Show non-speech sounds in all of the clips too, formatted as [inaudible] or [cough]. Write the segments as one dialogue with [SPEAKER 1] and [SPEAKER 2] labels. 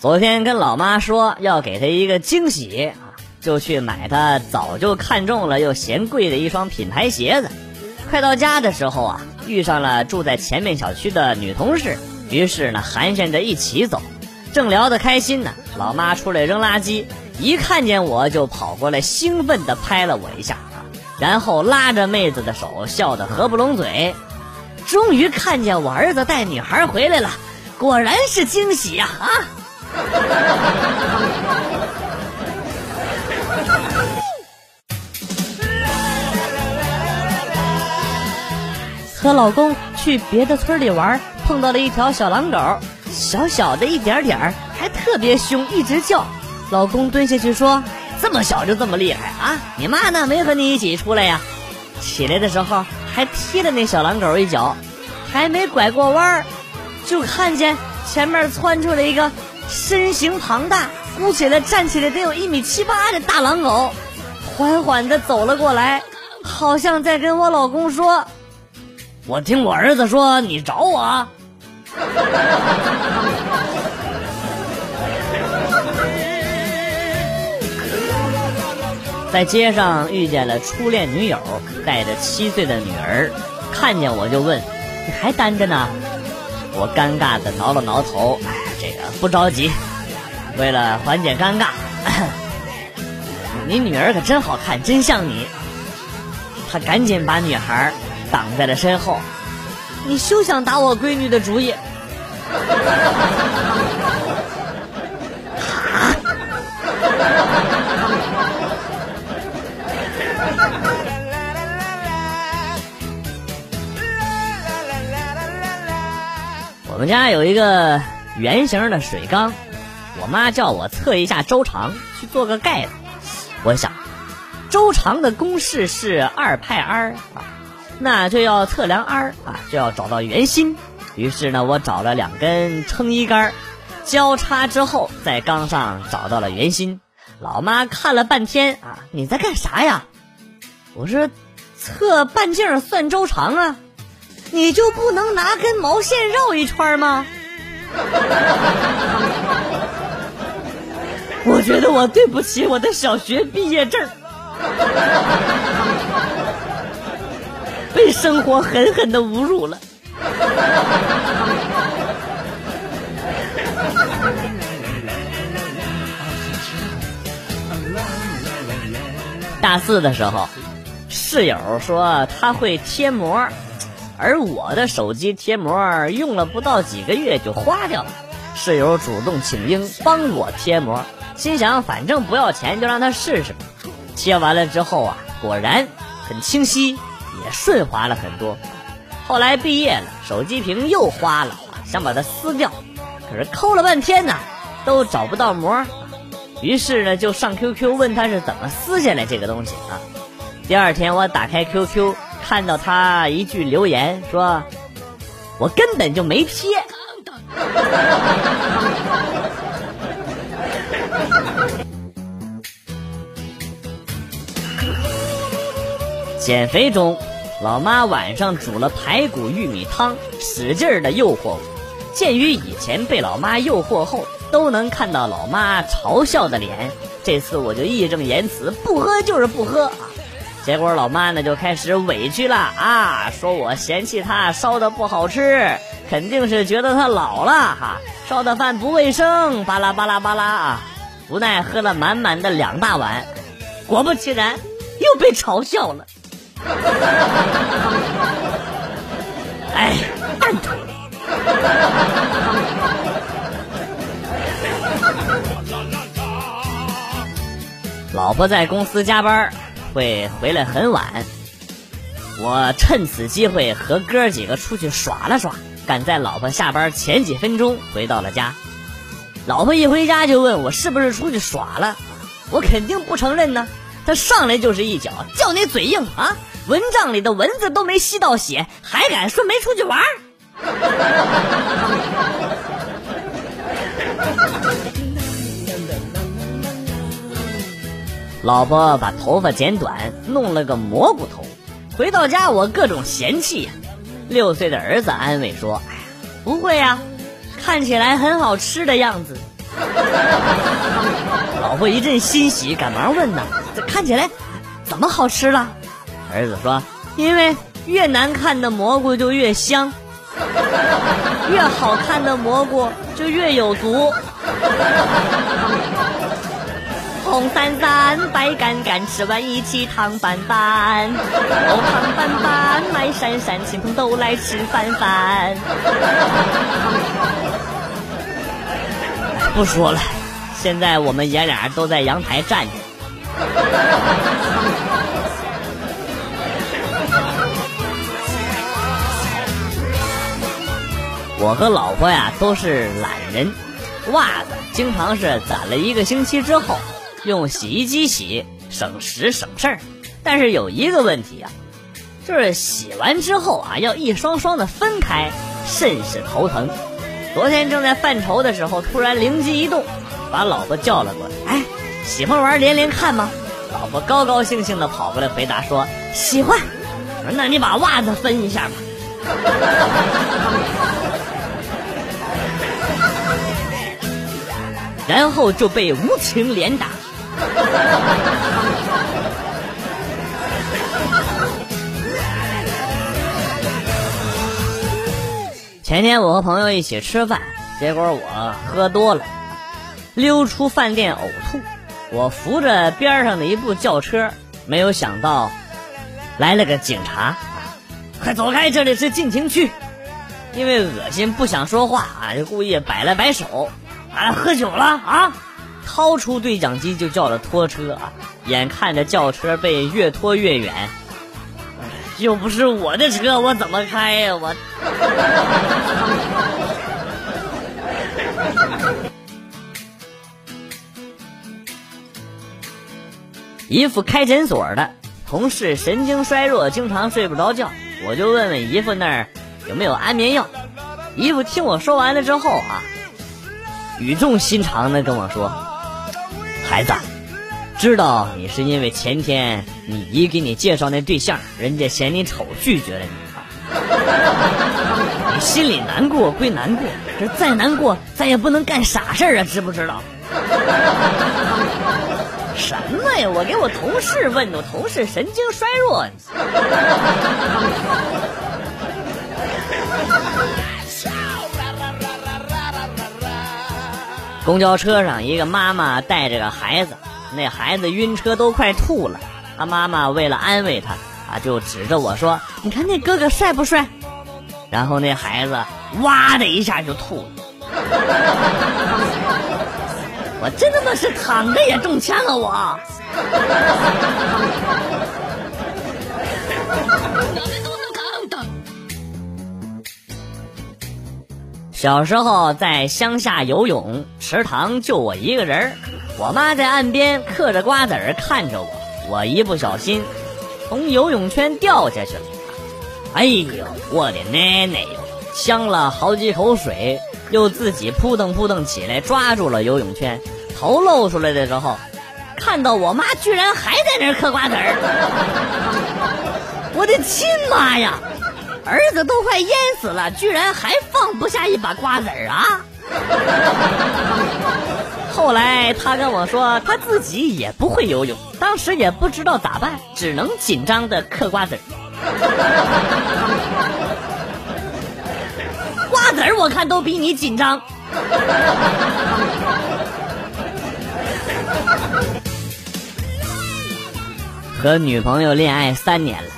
[SPEAKER 1] 昨天跟老妈说要给她一个惊喜啊，就去买她早就看中了又嫌贵的一双品牌鞋子。快到家的时候啊，遇上了住在前面小区的女同事，于是呢寒暄着一起走。正聊得开心呢，老妈出来扔垃圾，一看见我就跑过来，兴奋地拍了我一下啊，然后拉着妹子的手，笑得合不拢嘴。终于看见我儿子带女孩回来了，果然是惊喜呀！啊！和老公去别的村里玩，碰到了一条小狼狗，小小的一点点儿，还特别凶，一直叫。老公蹲下去说：“这么小就这么厉害啊？你妈呢？没和你一起出来呀？”起来的时候还踢了那小狼狗一脚，还没拐过弯儿，就看见前面窜出来一个身形庞大、估起来站起来得有一米七八的大狼狗，缓缓地走了过来，好像在跟我老公说。我听我儿子说你找我，[laughs] 在街上遇见了初恋女友，带着七岁的女儿，看见我就问：“你还单着呢？”我尴尬的挠了挠头，哎，这个不着急，为了缓解尴尬，你女儿可真好看，真像你。他赶紧把女孩。挡在了身后，你休想打我闺女的主意！[laughs] 我们家有一个圆形的水缸，我妈叫我测一下周长，去做个盖子。我想，周长的公式是二派 r 啊。那就要测量 r 啊，就要找到圆心。于是呢，我找了两根撑衣杆，交叉之后在缸上找到了圆心。老妈看了半天啊，你在干啥呀？我说测半径算周长啊，你就不能拿根毛线绕一圈吗？[laughs] 我觉得我对不起我的小学毕业证。被生活狠狠的侮辱了。大四的时候，室友说他会贴膜，而我的手机贴膜用了不到几个月就花掉了。室友主动请缨帮我贴膜，心想反正不要钱，就让他试试。贴完了之后啊，果然很清晰。也顺滑了很多，后来毕业了，手机屏又花了，想把它撕掉，可是抠了半天呢，都找不到膜，于是呢就上 QQ 问他是怎么撕下来这个东西啊。第二天我打开 QQ，看到他一句留言说：“我根本就没贴。[laughs] ”减肥中。老妈晚上煮了排骨玉米汤，使劲儿的诱惑我。鉴于以前被老妈诱惑后都能看到老妈嘲笑的脸，这次我就义正言辞不喝就是不喝啊！结果老妈呢就开始委屈了啊，说我嫌弃她烧的不好吃，肯定是觉得她老了哈，烧的饭不卫生，巴拉巴拉巴拉啊！无奈喝了满满的两大碗，果不其然又被嘲笑了。哎，蛋疼！老婆在公司加班，会回来很晚。我趁此机会和哥几个出去耍了耍，赶在老婆下班前几分钟回到了家。老婆一回家就问我是不是出去耍了，我肯定不承认呢。他上来就是一脚，叫你嘴硬啊！蚊帐里的蚊子都没吸到血，还敢说没出去玩？老婆把头发剪短，弄了个蘑菇头。回到家，我各种嫌弃呀。六岁的儿子安慰说：“哎呀，不会呀，看起来很好吃的样子。[laughs] 老婆一阵欣喜，赶忙问呐：“这看起来怎么好吃了？”儿子说：“因为越难看的蘑菇就越香，[laughs] 越好看的蘑菇就越有毒。” [laughs] 红伞伞，白杆杆，吃完一起躺板板。哦，躺板板，麦闪闪，亲朋都来吃饭饭。不说了，现在我们爷俩都在阳台站着。我和老婆呀都是懒人，袜子经常是攒了一个星期之后。用洗衣机洗省时省事儿，但是有一个问题啊，就是洗完之后啊要一双双的分开，甚是头疼。昨天正在犯愁的时候，突然灵机一动，把老婆叫了过来。哎，喜欢玩连连看吗？老婆高高兴兴的跑过来回答说喜欢。那你把袜子分一下吧。[laughs] 然后就被无情连打。[laughs] 前天我和朋友一起吃饭，结果我喝多了，溜出饭店呕吐。我扶着边上的一部轿车，没有想到来了个警察，快走开，这里是禁情区。因为恶心不想说话啊，就故意摆了摆手，啊，喝酒了啊。掏出对讲机就叫了拖车啊！眼看着轿车被越拖越远，又不是我的车，我怎么开呀？我 [laughs] 姨父开诊所的，同事神经衰弱，经常睡不着觉，我就问问姨父那儿有没有安眠药。姨父听我说完了之后啊，语重心长的跟我说。孩子，知道你是因为前天你姨给你介绍那对象，人家嫌你丑拒绝了你。你心里难过归难过，这再难过咱也不能干傻事啊，知不知道？什么呀？我给我同事问的，我同事神经衰弱。公交车上，一个妈妈带着个孩子，那孩子晕车都快吐了。他妈妈为了安慰他，啊，就指着我说：“你看那哥哥帅不帅？”然后那孩子哇的一下就吐了。[laughs] 我真他妈是躺着也中枪啊！我。小时候在乡下游泳，池塘就我一个人。我妈在岸边嗑着瓜子儿看着我，我一不小心从游泳圈掉下去了。哎呦，我的奶奶哟！呛了好几口水，又自己扑腾扑腾起来抓住了游泳圈。头露出来的时候，看到我妈居然还在那儿嗑瓜子儿。我的亲妈呀！儿子都快淹死了，居然还放不下一把瓜子儿啊！[laughs] 后来他跟我说，他自己也不会游泳，当时也不知道咋办，只能紧张的嗑瓜子儿。[laughs] 瓜子儿我看都比你紧张。和女朋友恋爱三年了。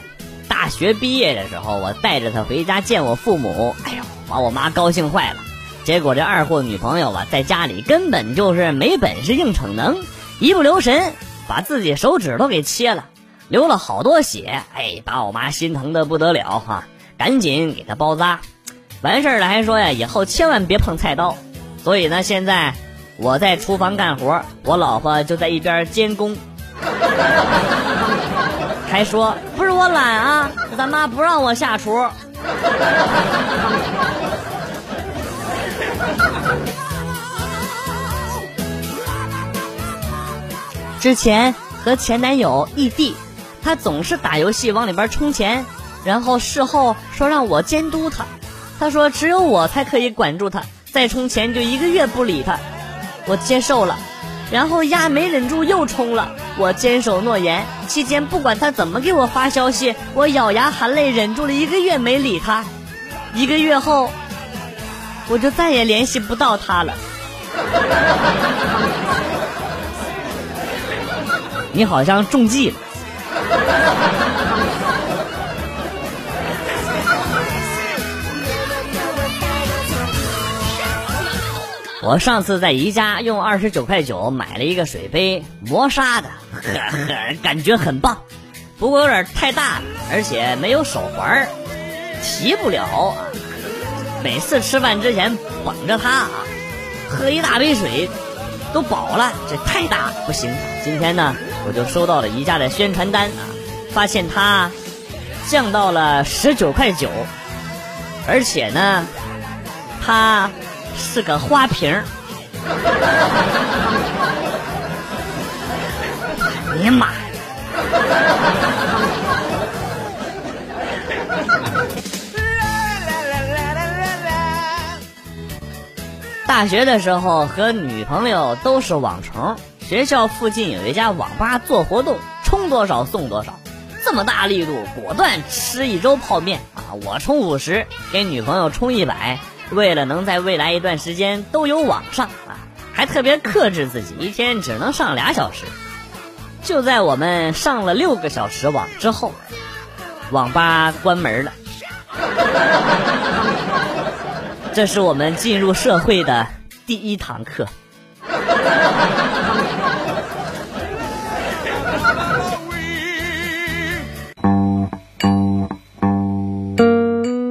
[SPEAKER 1] 学毕业的时候，我带着他回家见我父母，哎呦，把我妈高兴坏了。结果这二货女朋友啊，在家里根本就是没本事硬逞能，一不留神把自己手指头给切了，流了好多血，哎，把我妈心疼的不得了哈，赶紧给他包扎。完事儿了还说呀，以后千万别碰菜刀。所以呢，现在我在厨房干活，我老婆就在一边监工。还说不是我懒啊，他妈不让我下厨。之前和前男友异地，他总是打游戏往里边充钱，然后事后说让我监督他。他说只有我才可以管住他，再充钱就一个月不理他。我接受了。然后鸭没忍住又充了，我坚守诺言。期间不管他怎么给我发消息，我咬牙含泪忍住了一个月没理他。一个月后，我就再也联系不到他了。你好像中计了。我上次在宜家用二十九块九买了一个水杯，磨砂的，呵呵感觉很棒，不过有点太大了，而且没有手环，提不了啊。每次吃饭之前捧着它啊，喝一大杯水，都饱了，这太大，不行。今天呢，我就收到了宜家的宣传单啊，发现它降到了十九块九，而且呢，它。是个花瓶儿，哎呀妈！大学的时候和女朋友都是网虫，学校附近有一家网吧做活动，充多少送多少，这么大力度，果断吃一周泡面啊！我充五十，给女朋友充一百。为了能在未来一段时间都有网上啊，还特别克制自己，一天只能上俩小时。就在我们上了六个小时网之后，网吧关门了。这是我们进入社会的第一堂课。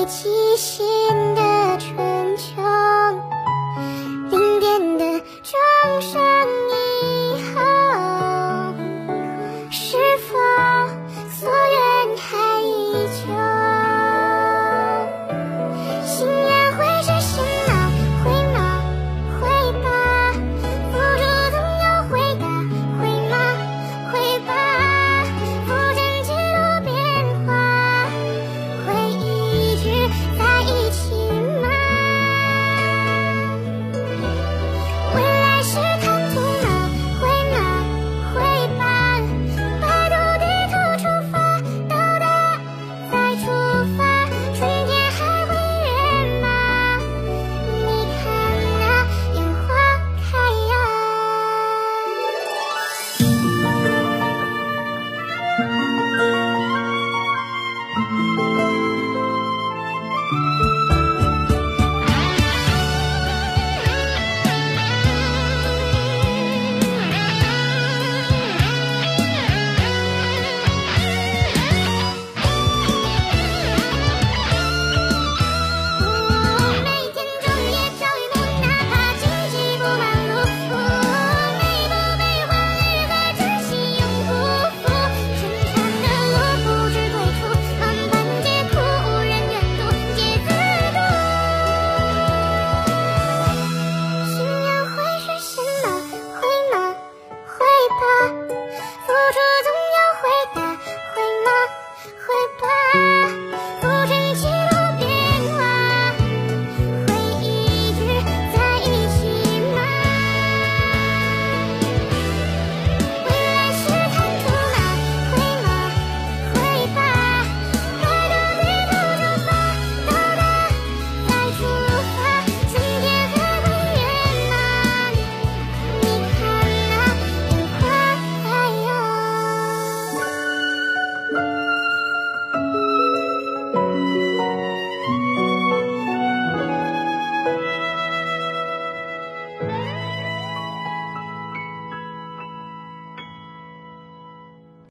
[SPEAKER 2] 一起醒